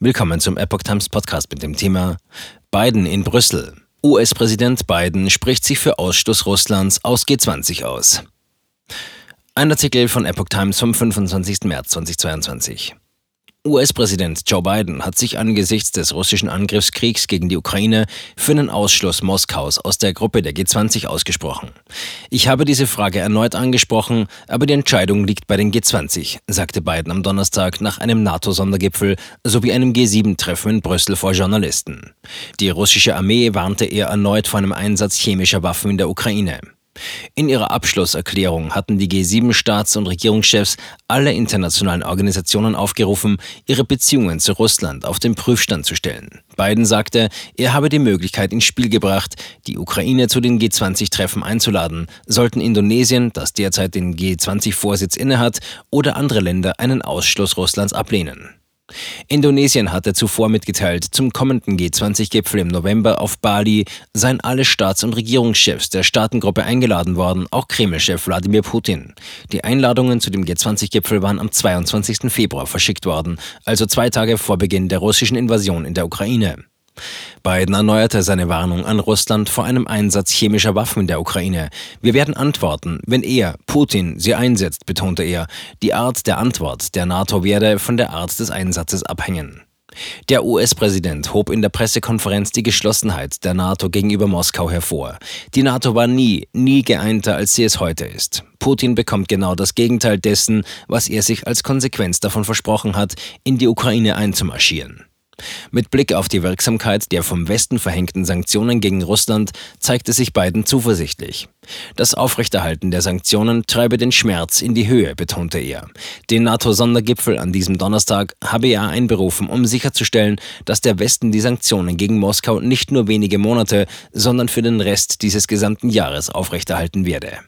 Willkommen zum Epoch Times Podcast mit dem Thema Biden in Brüssel. US-Präsident Biden spricht sich für Ausschluss Russlands aus G20 aus. Ein Artikel von Epoch Times vom 25. März 2022. US-Präsident Joe Biden hat sich angesichts des russischen Angriffskriegs gegen die Ukraine für einen Ausschluss Moskaus aus der Gruppe der G20 ausgesprochen. Ich habe diese Frage erneut angesprochen, aber die Entscheidung liegt bei den G20, sagte Biden am Donnerstag nach einem NATO-Sondergipfel sowie einem G7-Treffen in Brüssel vor Journalisten. Die russische Armee warnte er erneut vor einem Einsatz chemischer Waffen in der Ukraine. In ihrer Abschlusserklärung hatten die G7-Staats- und Regierungschefs alle internationalen Organisationen aufgerufen, ihre Beziehungen zu Russland auf den Prüfstand zu stellen. Biden sagte, er habe die Möglichkeit ins Spiel gebracht, die Ukraine zu den G20-Treffen einzuladen, sollten Indonesien, das derzeit den G20-Vorsitz innehat, oder andere Länder einen Ausschluss Russlands ablehnen. Indonesien hatte zuvor mitgeteilt, zum kommenden G20-Gipfel im November auf Bali seien alle Staats- und Regierungschefs der Staatengruppe eingeladen worden, auch Kreml-Chef Wladimir Putin. Die Einladungen zu dem G20-Gipfel waren am 22. Februar verschickt worden, also zwei Tage vor Beginn der russischen Invasion in der Ukraine. Biden erneuerte seine Warnung an Russland vor einem Einsatz chemischer Waffen in der Ukraine. Wir werden antworten, wenn er, Putin, sie einsetzt, betonte er. Die Art der Antwort der NATO werde von der Art des Einsatzes abhängen. Der US-Präsident hob in der Pressekonferenz die Geschlossenheit der NATO gegenüber Moskau hervor. Die NATO war nie, nie geeinter, als sie es heute ist. Putin bekommt genau das Gegenteil dessen, was er sich als Konsequenz davon versprochen hat, in die Ukraine einzumarschieren. Mit Blick auf die Wirksamkeit der vom Westen verhängten Sanktionen gegen Russland zeigte sich Biden zuversichtlich. Das Aufrechterhalten der Sanktionen treibe den Schmerz in die Höhe, betonte er. Den NATO-Sondergipfel an diesem Donnerstag habe er einberufen, um sicherzustellen, dass der Westen die Sanktionen gegen Moskau nicht nur wenige Monate, sondern für den Rest dieses gesamten Jahres aufrechterhalten werde.